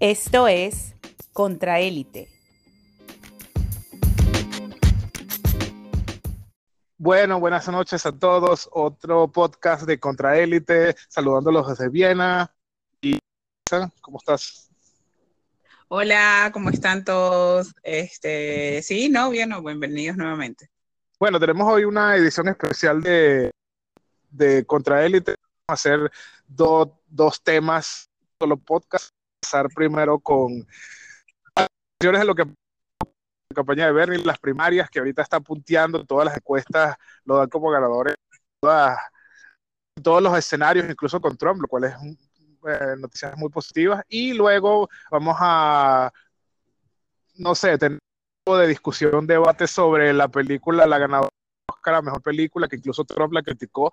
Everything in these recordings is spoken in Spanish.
Esto es Contraélite. Bueno, buenas noches a todos. Otro podcast de Contraélite, saludándolos desde Viena. Y, ¿Cómo estás? Hola, ¿cómo están todos? Este, sí, no, bien, no, bienvenidos nuevamente. Bueno, tenemos hoy una edición especial de, de Contraélite. Vamos a hacer dos temas, solo podcast. Empezar primero con de lo que la campaña de Bernie, las primarias, que ahorita está punteando, todas las encuestas lo dan como ganadores, todas, todos los escenarios, incluso con Trump, lo cual es eh, noticias muy positivas. Y luego vamos a, no sé, tener de discusión, debate sobre la película, la ganadora Oscar la mejor película, que incluso Trump la criticó,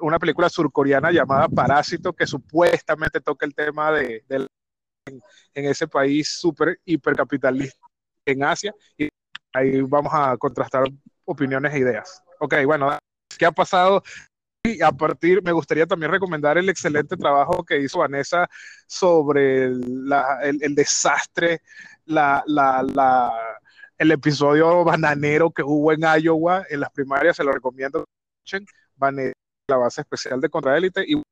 una película surcoreana llamada Parásito, que supuestamente toca el tema de, en, ese país súper hipercapitalista en Asia, y ahí vamos a contrastar opiniones e ideas. Ok, bueno, ¿qué ha pasado? Y a partir, me gustaría también recomendar el excelente trabajo que hizo Vanessa sobre el, el desastre la, la, la, el episodio bananero que hubo en Iowa en las primarias, se lo recomiendo. Vanessa, la base especial de Contraélite. Y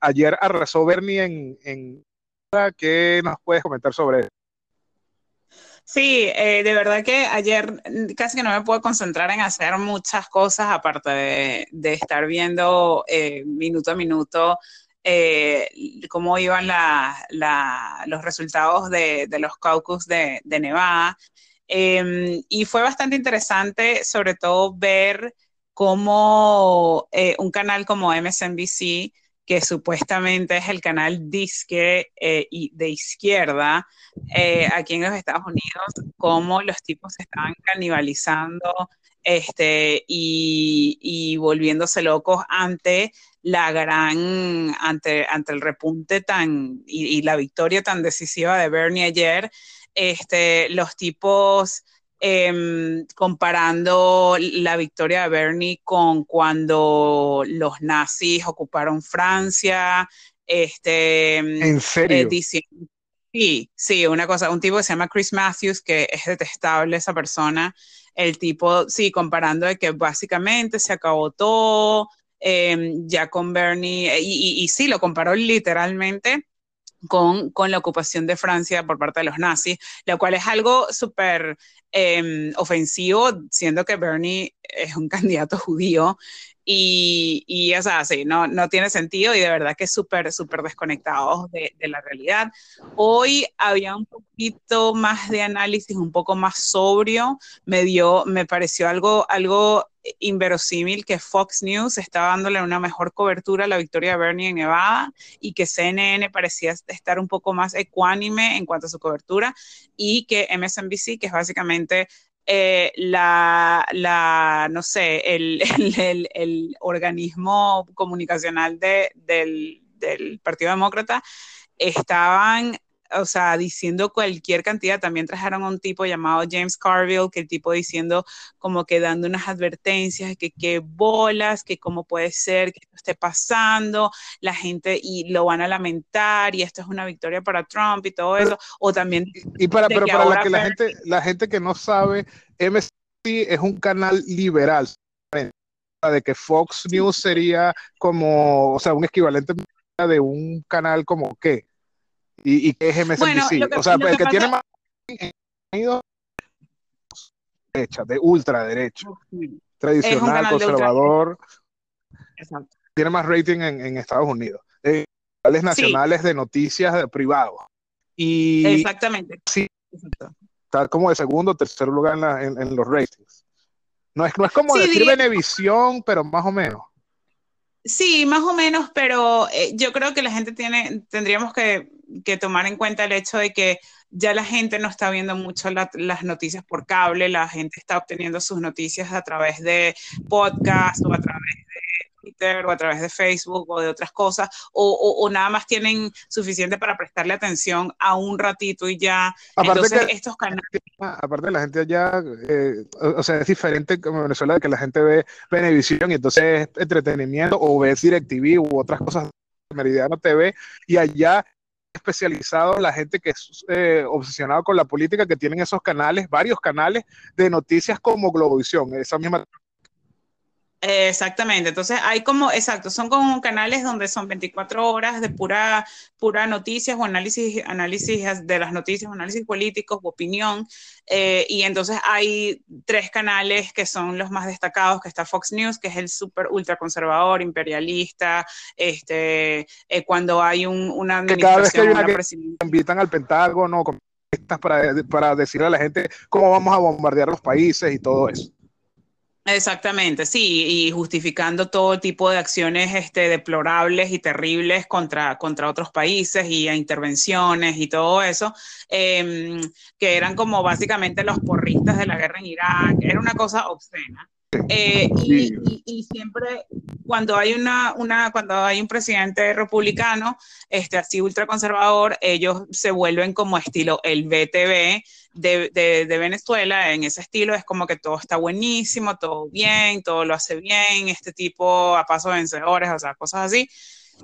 ayer arrasó Bernie en, en ¿qué nos puedes comentar sobre eso? Sí, eh, de verdad que ayer casi que no me puedo concentrar en hacer muchas cosas aparte de, de estar viendo eh, minuto a minuto eh, cómo iban los resultados de, los caucus de, Nevada. Em, y fue bastante interesante, sobre todo, ver cómo eh, un canal como MSNBC, que supuestamente es el canal disque eh, y de izquierda aquí en los Estados Unidos, cómo los tipos estaban canibalizando este, y, y volviéndose locos ante la gran, ante, ante el repunte tan y, la victoria tan decisiva de Bernie ayer, este, los tipos em, comparando la victoria de Bernie con cuando los nazis ocuparon Francia, este, ¿En serio? Eh, sí, sí, una cosa, un tipo que se llama Chris Matthews, que es detestable esa persona, el tipo, sí, comparando de que básicamente se acabó todo, Em, ya con Bernie, eh, y, sí, lo comparó literalmente con, con, la ocupación de Francia por parte de los nazis, lo cual es algo súper em, ofensivo, siendo que Bernie es un candidato judío y, y o sea, sí, no, no tiene sentido y de verdad que súper, súper desconectados de, de, la realidad. Hoy había un poquito más de análisis, un poco más sobrio, me dio, me pareció algo, algo inverosímil que Fox News estaba dándole una mejor cobertura a la victoria de Bernie en Nevada y que CNN parecía estar un poco más ecuánime en cuanto a su cobertura y que MSNBC, que es básicamente eh, la, la, no sé, el, el, el, organismo comunicacional de, del, del Partido Demócrata, estaban o sea, diciendo cualquier cantidad. También trajeron a un tipo llamado James Carville, que el tipo diciendo como que dando unas advertencias, que qué bolas, que cómo puede ser que esto esté pasando, la gente y lo van a lamentar y esto es una victoria para Trump y todo eso. O también... Y, para, pero para la, que la, gente, la gente que no sabe, MSC es un canal liberal de que Fox News sería como, o sea, un equivalente de un canal como qué, ¿Y, y qué es MSNBC? o sea, el que tiene más derecha, de ultraderecha, tradicional, conservador, tiene más rating en, Estados Unidos. Eh, nacionales de noticias de privados. Y Exactamente. Sí, está como de segundo o tercer lugar en, los ratings. No es, no es como decir Venevisión, pero más o menos. Sí, más o menos, pero eh, yo creo que la gente tiene, tendríamos que, tomar en cuenta el hecho de que ya la gente no está viendo mucho las noticias por cable, la gente está obteniendo sus noticias a través de podcast o a través de Twitter o a través de Facebook o de otras cosas, o, nada más tienen suficiente para prestarle atención a un ratito y ya. Aparte Entonces, estos canales. Aparte, la gente allá, eh, o, sea, es diferente como en Venezuela, que la gente ve Venevisión y entonces es entretenimiento, o ves DirecTV u otras cosas, Meridiano TV, y allá especializado la gente que es eh, obsesionado con la política, que tienen esos canales, varios canales de noticias como Globovisión, esa misma Exactamente, entonces hay como, exacto, son como canales donde son 24 horas de pura, pura noticias o análisis, análisis de las noticias, análisis políticos, opinión, eh, y entonces hay tres canales que son los más destacados, que está Fox News, que es el súper ultra conservador, imperialista, este, eh, cuando hay un, una administración, que cada vez que, invitan al Pentágono para, para decirle a la gente cómo vamos a bombardear los países y todo eso. Exactamente, sí, y justificando todo tipo de acciones este, deplorables y terribles contra, contra otros países y a intervenciones y todo eso, em, que eran como básicamente los porristas de la guerra en Irak, era una cosa obscena. Eh, y, siempre cuando hay una, una, cuando hay un presidente republicano, este, así ultraconservador, ellos se vuelven como estilo el BTV de, de, de, Venezuela, en ese estilo es como que todo está buenísimo, todo bien, todo lo hace bien, este tipo a paso vencedores, o sea, cosas así.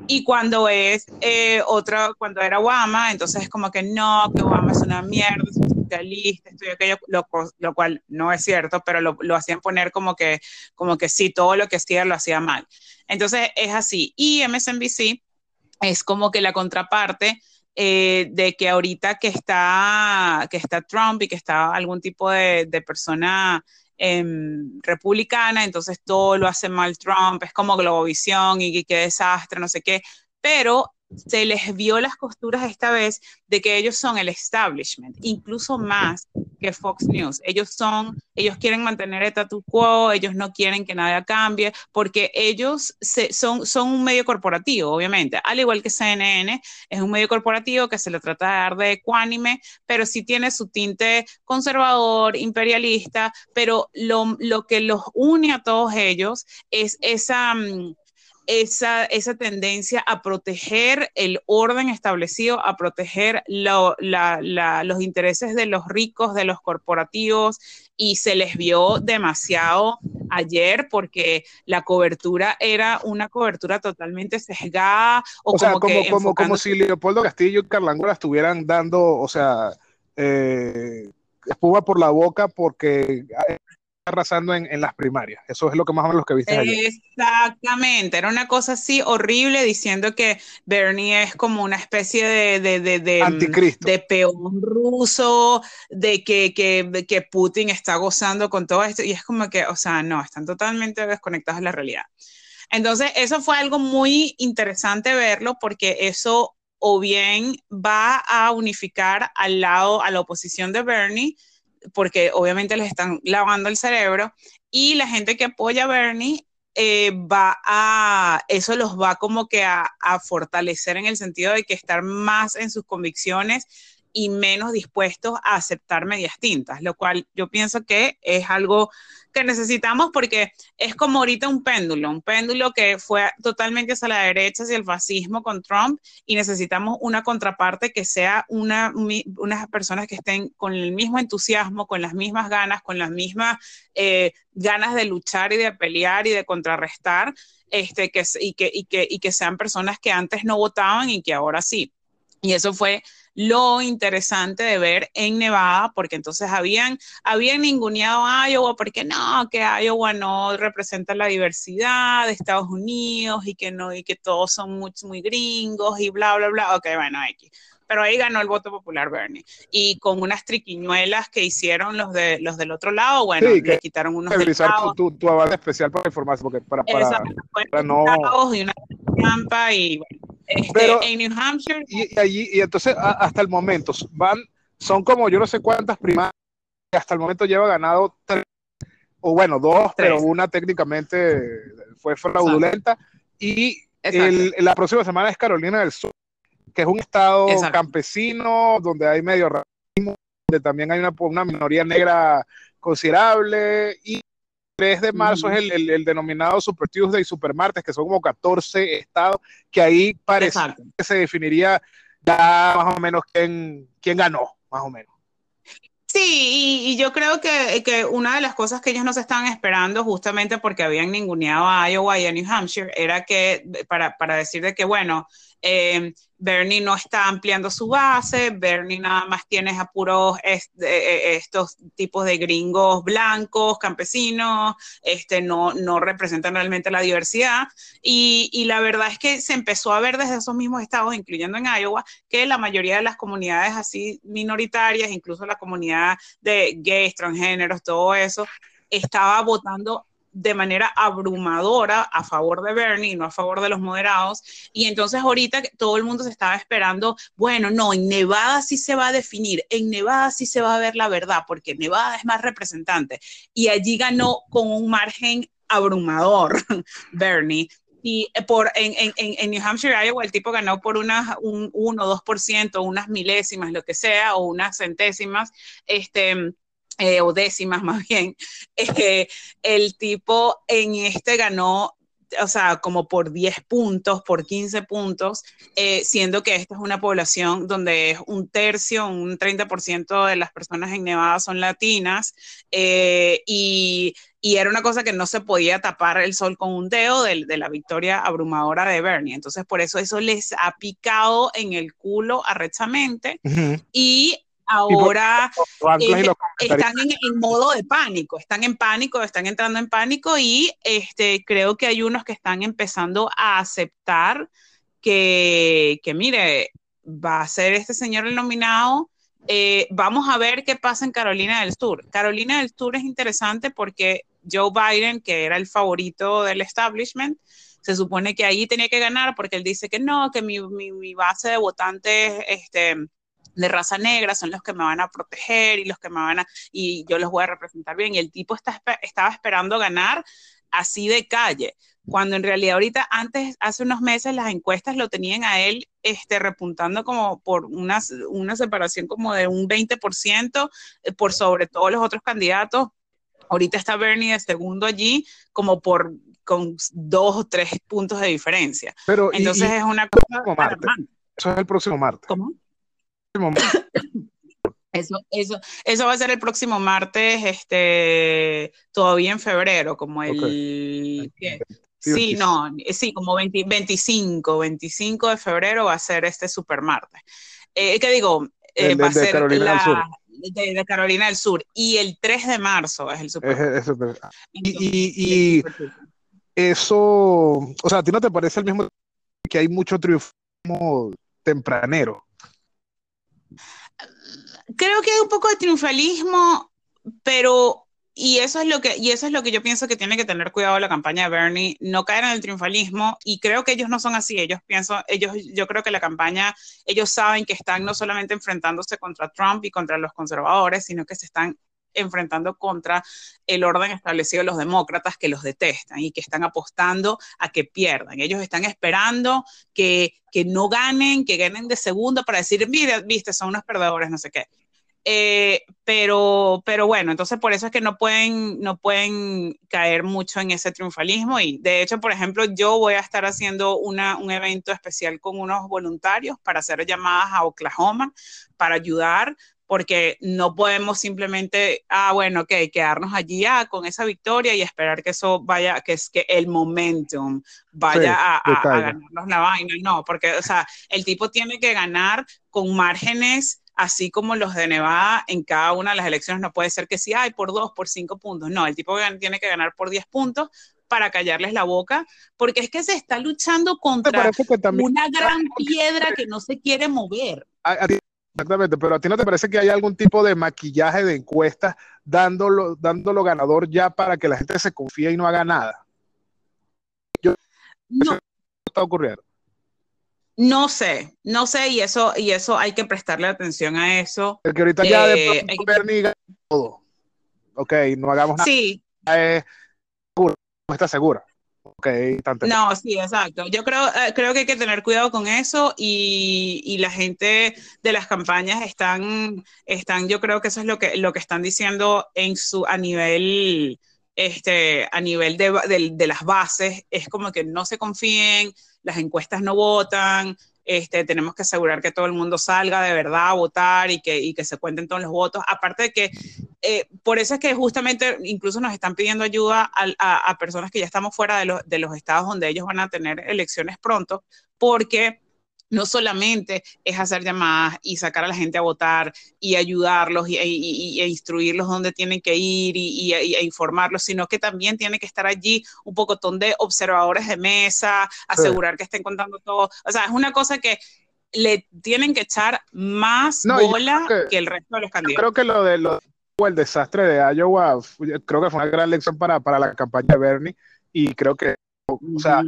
Y cuando es eh, otra, cuando era Obama, entonces es como que no, que Obama es una mierda, es socialista, esto y aquello, lo, lo, cual no es cierto, pero lo, lo, hacían poner como que, como que sí, todo lo que hacía lo hacía mal. Entonces es así. Y MSNBC es como que la contraparte eh, de que ahorita que está, que está Trump y que está algún tipo de, de persona Em, republicana, entonces todo lo hace mal Trump, es como Globovisión y qué desastre, no sé qué, pero se les vio las costuras esta vez de que ellos son el establishment, incluso más que Fox News. Ellos son, ellos quieren mantener el status quo, ellos no quieren que nada cambie, porque ellos son, son un medio corporativo, obviamente, al igual que CNN, es un medio corporativo que se le trata de dar de ecuánime, pero sí tiene su tinte conservador, imperialista, pero lo, lo que los une a todos ellos es esa... Mm, esa, esa tendencia a proteger el orden establecido, a proteger los intereses de los ricos, de los corporativos, y se les vio demasiado ayer porque la cobertura era una cobertura totalmente sesgada. O, sea, como, como, si Leopoldo Castillo y Carlangora estuvieran dando, o sea, eh, espuma por la boca porque arrasando en, las primarias. Eso es lo que más o menos que viste ayer. Exactamente, era una cosa así horrible diciendo que Bernie es como una especie de, de, de, de, Anticristo. de peón ruso, de que, que, que Putin está gozando con todo esto. Y es como que, o sea, no, están totalmente desconectados de la realidad. Entonces, eso fue algo muy interesante verlo porque eso o bien va a unificar al lado, a la oposición de Bernie, porque obviamente les están lavando el cerebro y la gente que apoya a Bernie eh, va a, eso los va como que a, a, fortalecer en el sentido de que estar más en sus convicciones y menos dispuestos a aceptar medias tintas, lo cual yo pienso que es algo que necesitamos porque es como ahorita un péndulo, un péndulo que fue totalmente hacia la derecha, hacia el fascismo con Trump y necesitamos una contraparte que sea una, unas personas que estén con el mismo entusiasmo, con las mismas ganas, con las mismas eh, ganas de luchar y de pelear y de contrarrestar, este, que, y, que, y, que, y que sean personas que antes no votaban y que ahora sí. Y eso fue lo interesante de ver en Nevada, porque entonces habían, habían ninguneado a Iowa, porque no, que Iowa no representa la diversidad de Estados Unidos y que no, y que todos son muy, muy gringos y bla, bla, bla. Ok, bueno, X. Pero ahí ganó el voto popular Bernie. Y con unas triquiñuelas que hicieron los, de, los del otro lado, bueno, le quitaron unos utilizar tu, tu, tu especial para informarse, porque para, para, para no... Y una trampa y bueno este, en New Hampshire. Y, allí, y entonces hasta el momento van, son como yo no sé cuántas primarias, hasta el momento lleva ganado tres, o bueno, dos, pero una técnicamente fue fraudulenta. Y el, la próxima semana es Carolina del Sur, que es un estado campesino donde hay medio racismo, donde también hay una, una minoría negra considerable y 3 de marzo es el, el, denominado Super Tuesday y Super Martes, que son como 14 estados, que ahí parece que se definiría ya más o menos quién, quién ganó, más o menos. Sí, y, yo creo que, que, una de las cosas que ellos nos estaban esperando, justamente porque habían ninguneado a Iowa y a New Hampshire, era que, para, para decir de que, bueno, eh, Bernie no está ampliando su base, Bernie nada más tiene a puros eh, eh, estos tipos de gringos blancos, campesinos, este, no, no representan realmente la diversidad. Y, y, la verdad es que se empezó a ver desde esos mismos estados, incluyendo en Iowa, que la mayoría de las comunidades así minoritarias, incluso la comunidad de gays, transgéneros, todo eso, estaba votando de manera abrumadora a favor de Bernie no a favor de los moderados. Y entonces ahorita todo el mundo se estaba esperando, bueno, no, en Nevada sí se va a definir, en Nevada sí se va a ver la verdad, porque Nevada es más representante. Y allí ganó con un margen abrumador Bernie. Y por, en, en, en New Hampshire, Iowa, el tipo ganó por unas, un 1 o 2%, unas milésimas, lo que sea, o unas centésimas. Este, eh, o décimas más bien, eh, el tipo en este ganó o sea, como por 10 puntos, por 15 puntos, eh, siendo que esta es una población donde es un tercio, un 30% de las personas en Nevada son latinas, y, y, era una cosa que no se podía tapar el sol con un dedo de, de, la victoria abrumadora de Bernie. Entonces, por eso eso les ha picado en el culo arrechamente, y ahora eh, están en, modo de pánico, están en pánico, están entrando en pánico y este, creo que hay unos que están empezando a aceptar que, que mire, va a ser este señor el nominado. Eh, vamos a ver qué pasa en Carolina del Sur. Carolina del Sur es interesante porque Joe Biden, que era el favorito del establishment, se supone que ahí tenía que ganar porque él dice que no, que mi, mi, mi base de votantes este, de raza negra son los que me van a proteger y los que me van a, y yo los voy a representar bien. Y el tipo está, estaba esperando ganar así de calle, cuando en realidad ahorita antes, hace unos meses, las encuestas lo tenían a él este, repuntando como por una, una separación como de un 20% eh, por sobre todos los otros candidatos. Ahorita está Bernie de segundo allí como por con dos o tres puntos de diferencia. Pero, Entonces es una cosa... Eso es el próximo martes. ¿Cómo? Eso, eso, eso va a ser el próximo martes, este, todavía en febrero, como el... Sí, no, sí, como 25, 25 de febrero va a ser este super martes. Eh, ¿Qué digo? Eh, va a ser Carolina la, del Sur. De, de, Carolina del Sur. Y el 3 de marzo es el super. Es, es super. y, y, y eso, o sea, ¿a ti no te parece el mismo que hay mucho triunfo tempranero? Creo que hay un poco de triunfalismo, pero y eso es lo que y eso es lo que yo pienso que tiene que tener cuidado la campaña de Bernie, no caer en el triunfalismo y creo que ellos no son así, ellos pienso, ellos yo creo que la campaña ellos saben que están no solamente enfrentándose contra Trump y contra los conservadores, sino que se están enfrentando contra el orden establecido de los demócratas que los detestan y que están apostando a que pierdan. Ellos están esperando que, que no ganen, que ganen de segundo para decir, viste, son unos perdedores, no sé qué. Eh, pero, pero bueno, entonces por eso es que no pueden, no pueden caer mucho en ese triunfalismo y de hecho, por ejemplo, yo voy a estar haciendo una, un evento especial con unos voluntarios para hacer llamadas a Oklahoma para ayudar porque no podemos simplemente, ah, bueno, ok, quedarnos allí ya con esa victoria y esperar que eso vaya, que es que el momentum vaya sí, a, a, a, ganarnos la vaina, no, porque, o sea, el tipo tiene que ganar con márgenes así como los de Nevada en cada una de las elecciones, no puede ser que sí, hay por dos, por cinco puntos, no, el tipo tiene que ganar por diez puntos para callarles la boca, porque es que se está luchando contra una gran piedra que no se quiere mover. A Exactamente, pero a ti no te parece que hay algún tipo de maquillaje de encuestas dándolo, dándolo ganador ya para que la gente se confíe y no haga nada. Yo, no. está ocurriendo. No sé, no sé, y eso, y eso hay que prestarle atención a eso. El que ahorita eh, ya de pronto Bernie que... todo. Ok, no hagamos nada. Sí. Eh, está segura. Okay, no, sí, exacto. Yo creo, eh, creo que hay que tener cuidado con eso y, y, la gente de las campañas están, están, yo creo que eso es lo que, lo que están diciendo en su, a nivel, este, a nivel de, de, de las bases, es como que no se confíen, las encuestas no votan, este, tenemos que asegurar que todo el mundo salga de verdad a votar y que, y que se cuenten todos los votos. Aparte de que, eh, por eso es que justamente incluso nos están pidiendo ayuda a, a, a personas que ya estamos fuera de, de, los estados donde ellos van a tener elecciones pronto, porque no solamente es hacer llamadas y sacar a la gente a votar y ayudarlos y, y, instruirlos dónde tienen que ir y, e informarlos, sino que también tiene que estar allí un poco de observadores de mesa, asegurar que estén contando todo. O sea, es una cosa que le tienen que echar más bola que, el resto de los candidatos. Creo que lo de lo, el desastre de Iowa, creo que fue una gran lección para, para la campaña de Bernie y creo que, o sea,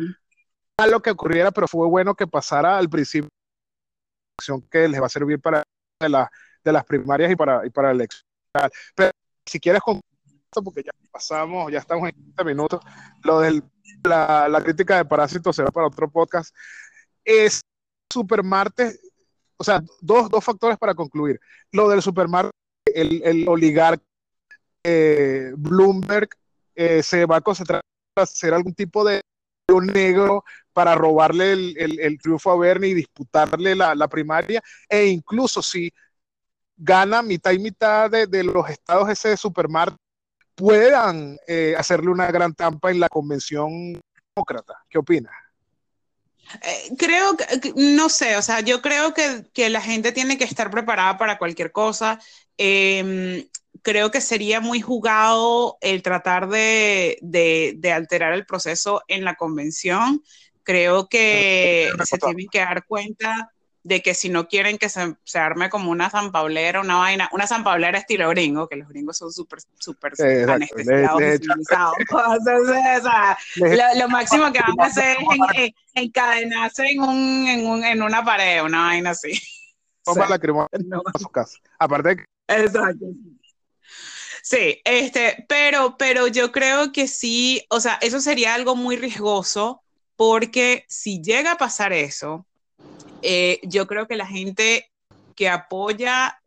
lo que ocurriera, pero fue bueno que pasara al principio que les va a servir para de, la, de las primarias y para, y para la elección. Pero si quieres porque ya pasamos, ya estamos en 15 minutos, lo de la, la, crítica de Parásitos será para otro podcast, es Supermarte, o sea, dos, dos factores para concluir. Lo del Supermarte, el, el oligarca eh, Bloomberg eh, se va a concentrar en hacer algún tipo de negro para robarle el, triunfo a Bernie y disputarle la, primaria, e incluso si gana mitad y mitad de, los estados ese de Supermart, puedan eh, hacerle una gran trampa en la convención demócrata. ¿Qué opinas? Eh, creo que, no sé, o sea, yo creo que, la gente tiene que estar preparada para cualquier cosa. Em, creo que sería muy jugado el tratar de, de, alterar el proceso en la convención. Creo que se tienen que dar cuenta de que si no quieren que se, se arme como una zampablera, una vaina, una zampablera estilo gringo, que los gringos son súper, súper anestesiados lo, máximo que van a hacer es encadenarse en, un, en, un, en una pared, una vaina así. Toma la no. a su casa. Aparte que... Exacto. Sí, este, pero, pero yo creo que sí, o sea, eso sería algo muy riesgoso porque si llega a pasar eso, eh, yo creo que la gente que apoya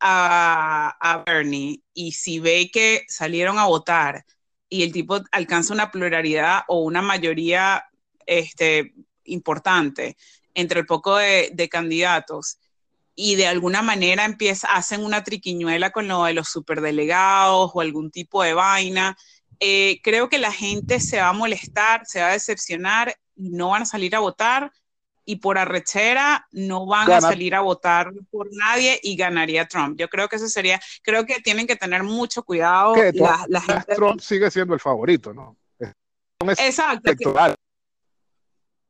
a, Bernie y si ve que salieron a votar y el tipo alcanza una pluralidad o una mayoría este, importante entre el poco de, de candidatos, y de alguna manera empieza, hacen una triquiñuela con lo de los superdelegados o algún tipo de vaina, eh, creo que la gente se va a molestar, se va a decepcionar y no van a salir a votar y por arrechera no van a salir a votar por nadie y ganaría Trump. Yo creo que eso sería, creo que tienen que tener mucho cuidado. La, gente... Trump sigue siendo el favorito, ¿no? Exacto.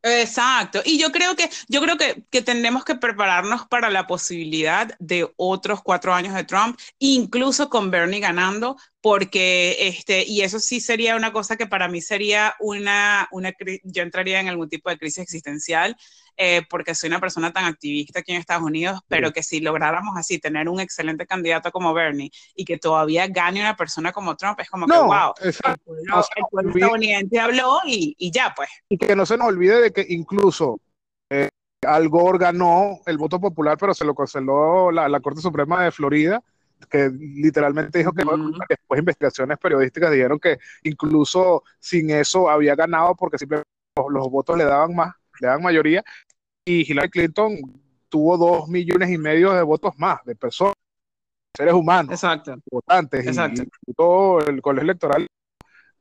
Exacto. Y yo creo que, yo creo que, que tenemos que prepararnos para la posibilidad de otros cuatro años de Trump, incluso con Bernie ganando, porque este, y eso sí sería una cosa que para mí sería una, una yo entraría en algún tipo de crisis existencial, eh, porque soy una persona tan activista aquí en Estados Unidos, pero que si lográramos así tener un excelente candidato como Bernie y que todavía gane una persona como Trump, es como que, wow, el pueblo, estadounidense habló y, y, ya, pues. Y que no se nos olvide de que incluso eh, Al Gore ganó el voto popular, pero se lo canceló la, la Corte Suprema de Florida que literalmente dijo que después investigaciones periodísticas dijeron que incluso sin eso había ganado porque simplemente los votos le daban más le dan mayoría, y Hillary Clinton tuvo dos millones y medio de votos más, de personas, seres humanos, votantes, Y, todo el colegio electoral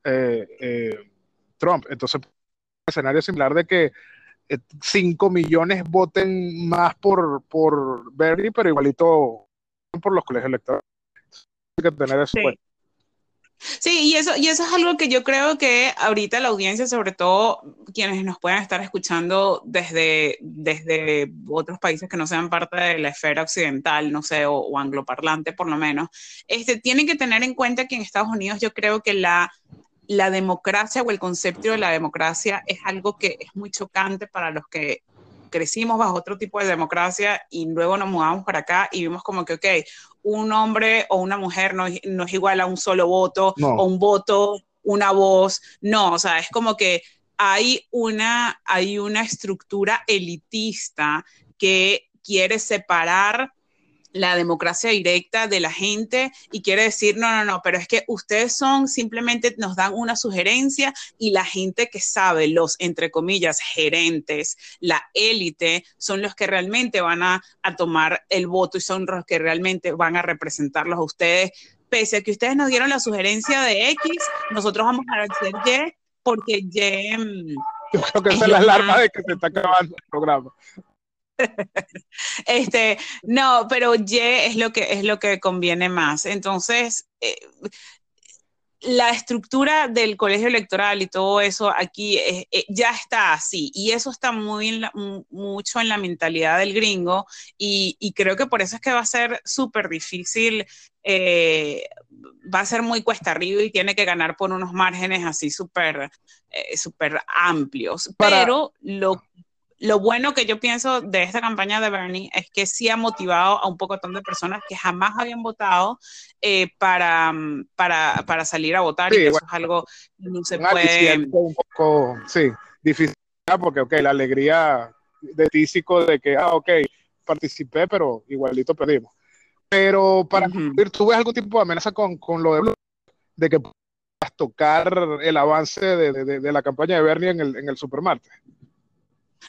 eh, eh, Trump. Entonces, un escenario similar de que 5 eh, millones voten más por, por Bernie, pero igualito por los colegios electorales. Hay que tener eso. Sí, y eso, y eso es algo que yo creo que ahorita la audiencia, sobre todo quienes nos puedan estar escuchando desde, desde otros países que no sean parte de la esfera occidental, no sé, o, angloparlante por lo menos, este, tienen que tener en cuenta que en Estados Unidos yo creo que la, la democracia o el concepto de la democracia es algo que es muy chocante para los que crecimos bajo otro tipo de democracia y luego nos mudamos para acá y vimos como que, ok, un hombre o una mujer no, no es igual a un solo voto o un voto, una voz, no, o sea, es como que hay una, hay una estructura elitista que quiere separar la democracia directa de la gente y quiere decir, no, no, no, pero es que ustedes son simplemente nos dan una sugerencia y la gente que sabe, los, entre comillas, gerentes, la élite, son los que realmente van a, tomar el voto y son los que realmente van a representarlos a ustedes. Pese a que ustedes nos dieron la sugerencia de X, nosotros vamos a hacer Y porque Y... Mm, Yo creo que esa es la alarma de que se está acabando el programa. este, no, pero Y es lo que es lo que conviene más. Entonces, eh, la estructura del colegio electoral y todo eso aquí eh, eh, ya está así y eso está muy mucho en la mentalidad del gringo y, creo que por eso es que va a ser súper difícil, eh, va a ser muy cuesta arriba y tiene que ganar por unos márgenes así súper súper amplios. Pero lo lo bueno que yo pienso de esta campaña de Bernie es que sí ha motivado a un poco de personas que jamás habían votado eh, para, para, para, salir a votar y eso es algo que no se puede... Un poco, sí, difícil, porque, ok, la alegría de tísico de que, ah, ok, participé, pero igualito perdimos. Pero para ¿tú ves algún tipo de amenaza con, con lo de, de que puedas tocar el avance de, de, de, la campaña de Bernie en el, en el supermarket?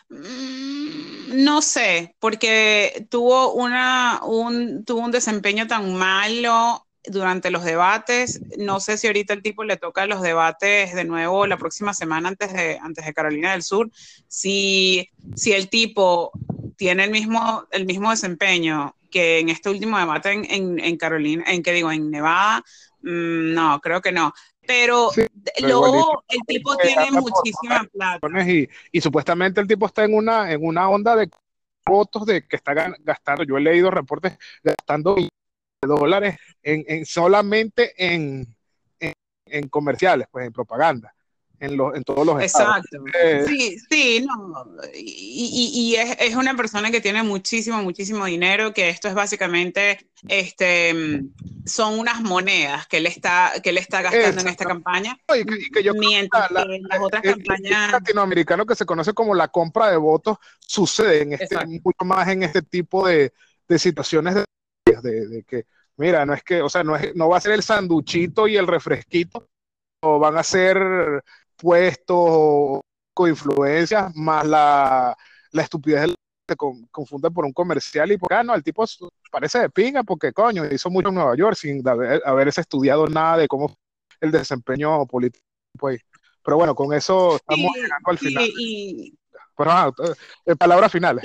Mm, no sé, porque tuvo, una, un, tuvo un desempeño tan malo durante los debates. No sé si ahorita el tipo le toca los debates de nuevo la próxima semana antes de, antes de Carolina del Sur. Si, si el tipo tiene el mismo, el mismo desempeño que en este último debate en, en, Carolina, en que digo, en Nevada, mm, no, creo que no pero, luego el tipo tiene muchísima plata. Y, y, supuestamente el tipo está en una, en una onda de votos de que está gastando, yo he leído reportes gastando dólares en, en solamente en, en, en, comerciales, pues en propaganda en, los, en todos los Exacto. Eh, sí, sí, no. Y, y, es, es, una persona que tiene muchísimo, muchísimo dinero, que esto es básicamente, este, son unas monedas que él está, que él está gastando en esta campaña. Y que, yo mientras la, las otras campañas... latinoamericano que se conoce como la compra de votos sucede en este, mucho más en este tipo de, de situaciones de, de, de que mira, no es que, o sea, no, es, no va a ser el sanduchito y el refresquito, o van a ser puestos con influencias, más la, la estupidez se confunde por un comercial y por ah, no, el tipo parece de pinga porque coño, hizo mucho en Nueva York sin haber, haberse estudiado nada de cómo el desempeño político. Pues. Pero bueno, con eso estamos llegando al final. Y, Pero, ah, eh, palabras finales.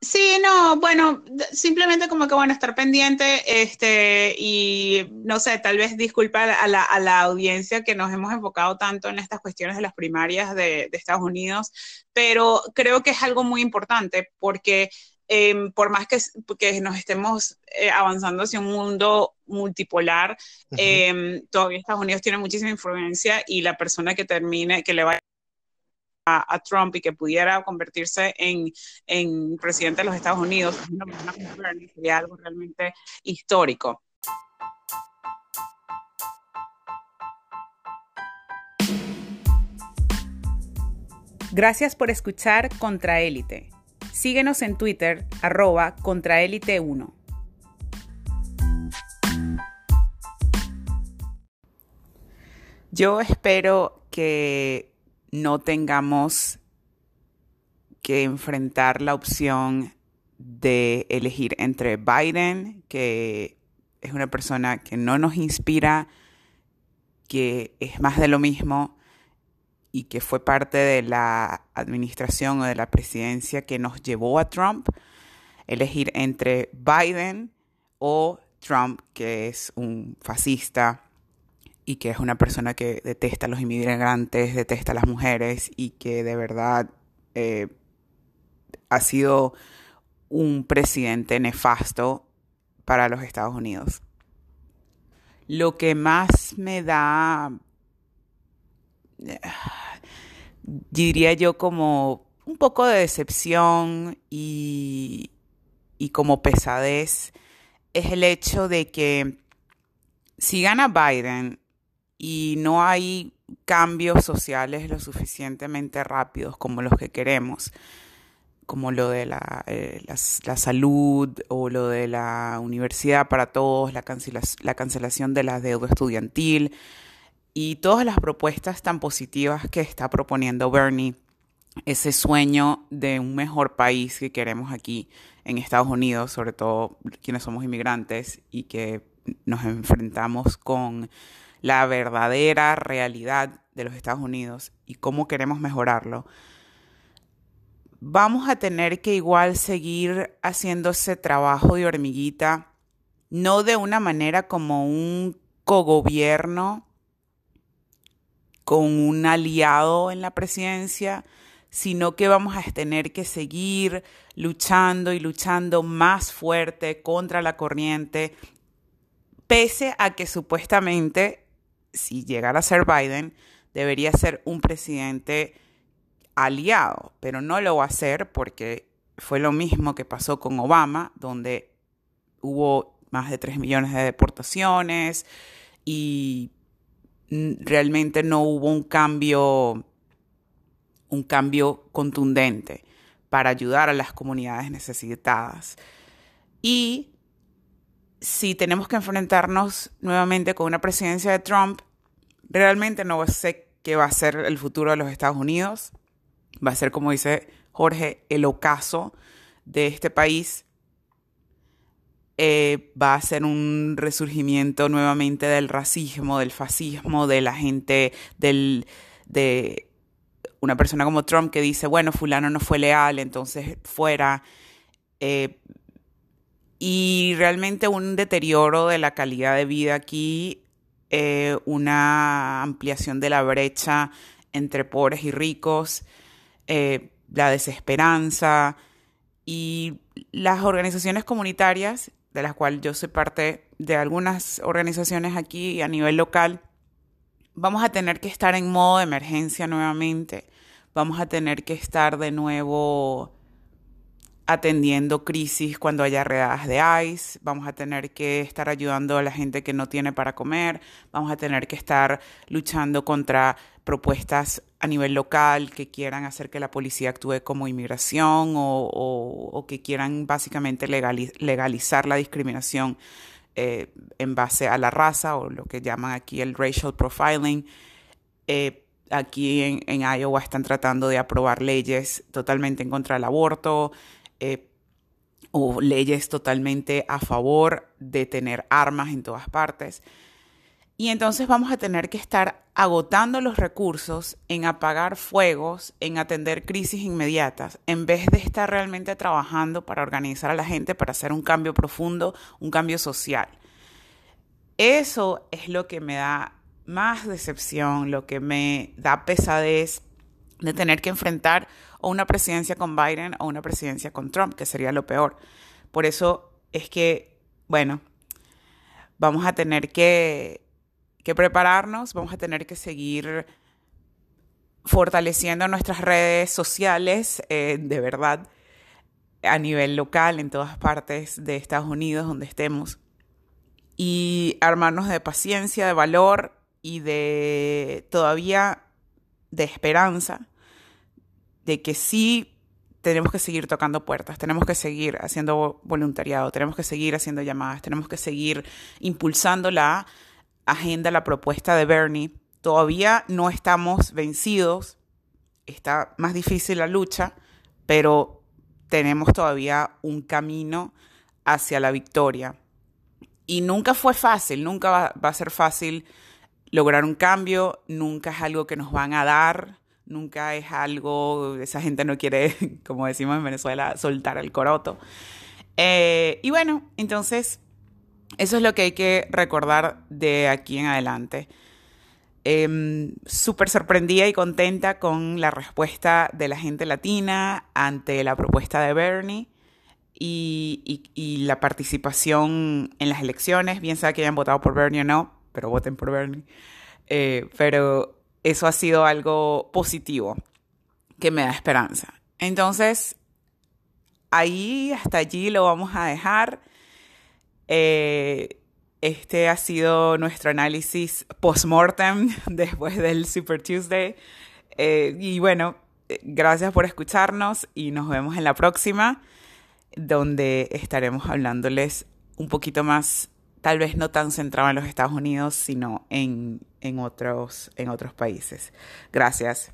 Sí, no, bueno, simplemente como que bueno, estar pendiente, este, y no sé, tal vez disculpar a la, a la audiencia que nos hemos enfocado tanto en estas cuestiones de las primarias de, de Estados Unidos, pero creo que es algo muy importante porque em, por más que, que, nos estemos eh, avanzando hacia un mundo multipolar, em, todavía Estados Unidos tiene muchísima influencia y la persona que termine, que le vaya a, Trump y que pudiera convertirse en, en presidente de los Estados Unidos, sería algo realmente histórico. Gracias por escuchar Contraélite. Síguenos en Twitter, arroba Contraélite1. Yo espero que no tengamos que enfrentar la opción de elegir entre Biden, que es una persona que no nos inspira, que es más de lo mismo y que fue parte de la administración o de la presidencia que nos llevó a Trump, elegir entre Biden o Trump, que es un fascista y que es una persona que detesta a los inmigrantes, detesta a las mujeres y que de verdad eh, ha sido un presidente nefasto para los Estados Unidos. Lo que más me da, diría yo, como un poco de decepción y, y como pesadez, es el hecho de que si gana Biden, y no hay cambios sociales lo suficientemente rápidos como los que queremos, como lo de la, eh, la, salud o lo de la universidad para todos, la, la cancelación de la deuda estudiantil. Y todas las propuestas tan positivas que está proponiendo Bernie, ese sueño de un mejor país que queremos aquí en Estados Unidos, sobre todo quienes somos inmigrantes y que nos enfrentamos con la verdadera realidad de los Estados Unidos y cómo queremos mejorarlo, vamos a tener que igual seguir haciendo ese trabajo de hormiguita, no de una manera como un cogobierno con un aliado en la presidencia, sino que vamos a tener que seguir luchando y luchando más fuerte contra la corriente, pese a que supuestamente, si llegara a ser Biden, debería ser un presidente aliado, pero no lo va a hacer porque fue lo mismo que pasó con Obama, donde hubo más de 3 millones de deportaciones y realmente no hubo un cambio un cambio contundente para ayudar a las comunidades necesitadas. Y si tenemos que enfrentarnos nuevamente con una presidencia de Trump, realmente no sé qué va a ser el futuro de los Estados Unidos. Va a ser, como dice Jorge, el ocaso de este país. Eh, va a ser un resurgimiento nuevamente del racismo, del fascismo, de la gente, del, de una persona como Trump que dice, bueno, fulano no fue leal, entonces fuera. Eh, y realmente un deterioro de la calidad de vida aquí, eh, una ampliación de la brecha entre pobres y ricos, eh, la desesperanza y las organizaciones comunitarias, de las cuales yo soy parte de algunas organizaciones aquí a nivel local, vamos a tener que estar en modo de emergencia nuevamente, vamos a tener que estar de nuevo atendiendo crisis cuando haya redadas de ICE, vamos a tener que estar ayudando a la gente que no tiene para comer, vamos a tener que estar luchando contra propuestas a nivel local que quieran hacer que la policía actúe como inmigración o, que quieran básicamente legalizar la discriminación eh, en base a la raza o lo que llaman aquí el racial profiling. Eh, aquí en, Iowa están tratando de aprobar leyes totalmente en contra del aborto eh, o leyes totalmente a favor de tener armas en todas partes. Y entonces vamos a tener que estar agotando los recursos en apagar fuegos, en atender crisis inmediatas, en vez de estar realmente trabajando para organizar a la gente, para hacer un cambio profundo, un cambio social. Eso es lo que me da más decepción, lo que me da pesadez de tener que enfrentar o una presidencia con Biden o una presidencia con Trump, que sería lo peor. Por eso es que, bueno, vamos a tener que que prepararnos, vamos a tener que seguir fortaleciendo nuestras redes sociales, eh, de verdad, a nivel local, en todas partes de Estados Unidos, donde estemos, y armarnos de paciencia, de valor y de todavía de esperanza de que sí tenemos que seguir tocando puertas, tenemos que seguir haciendo voluntariado, tenemos que seguir haciendo llamadas, tenemos que seguir impulsando la agenda la propuesta de Bernie. Todavía no estamos vencidos, está más difícil la lucha, pero tenemos todavía un camino hacia la victoria. Y nunca fue fácil, nunca va, a ser fácil lograr un cambio, nunca es algo que nos van a dar, nunca es algo, esa gente no quiere, como decimos en Venezuela, soltar el coroto. Eh, y bueno, entonces eso es lo que hay que recordar de aquí en adelante. Em, súper sorprendida y contenta con la respuesta de la gente latina ante la propuesta de Bernie y, la participación en las elecciones, bien sea que hayan votado por Bernie o no, pero voten por Bernie. Eh, pero eso ha sido algo positivo que me da esperanza. Entonces, ahí, hasta allí lo vamos a dejar. Eh, este ha sido nuestro análisis post-mortem después del Super Tuesday. Eh, y bueno, gracias por escucharnos y nos vemos en la próxima, donde estaremos hablándoles un poquito más, tal vez no tan centrado en los Estados Unidos, sino en, en, otros, en otros países. Gracias.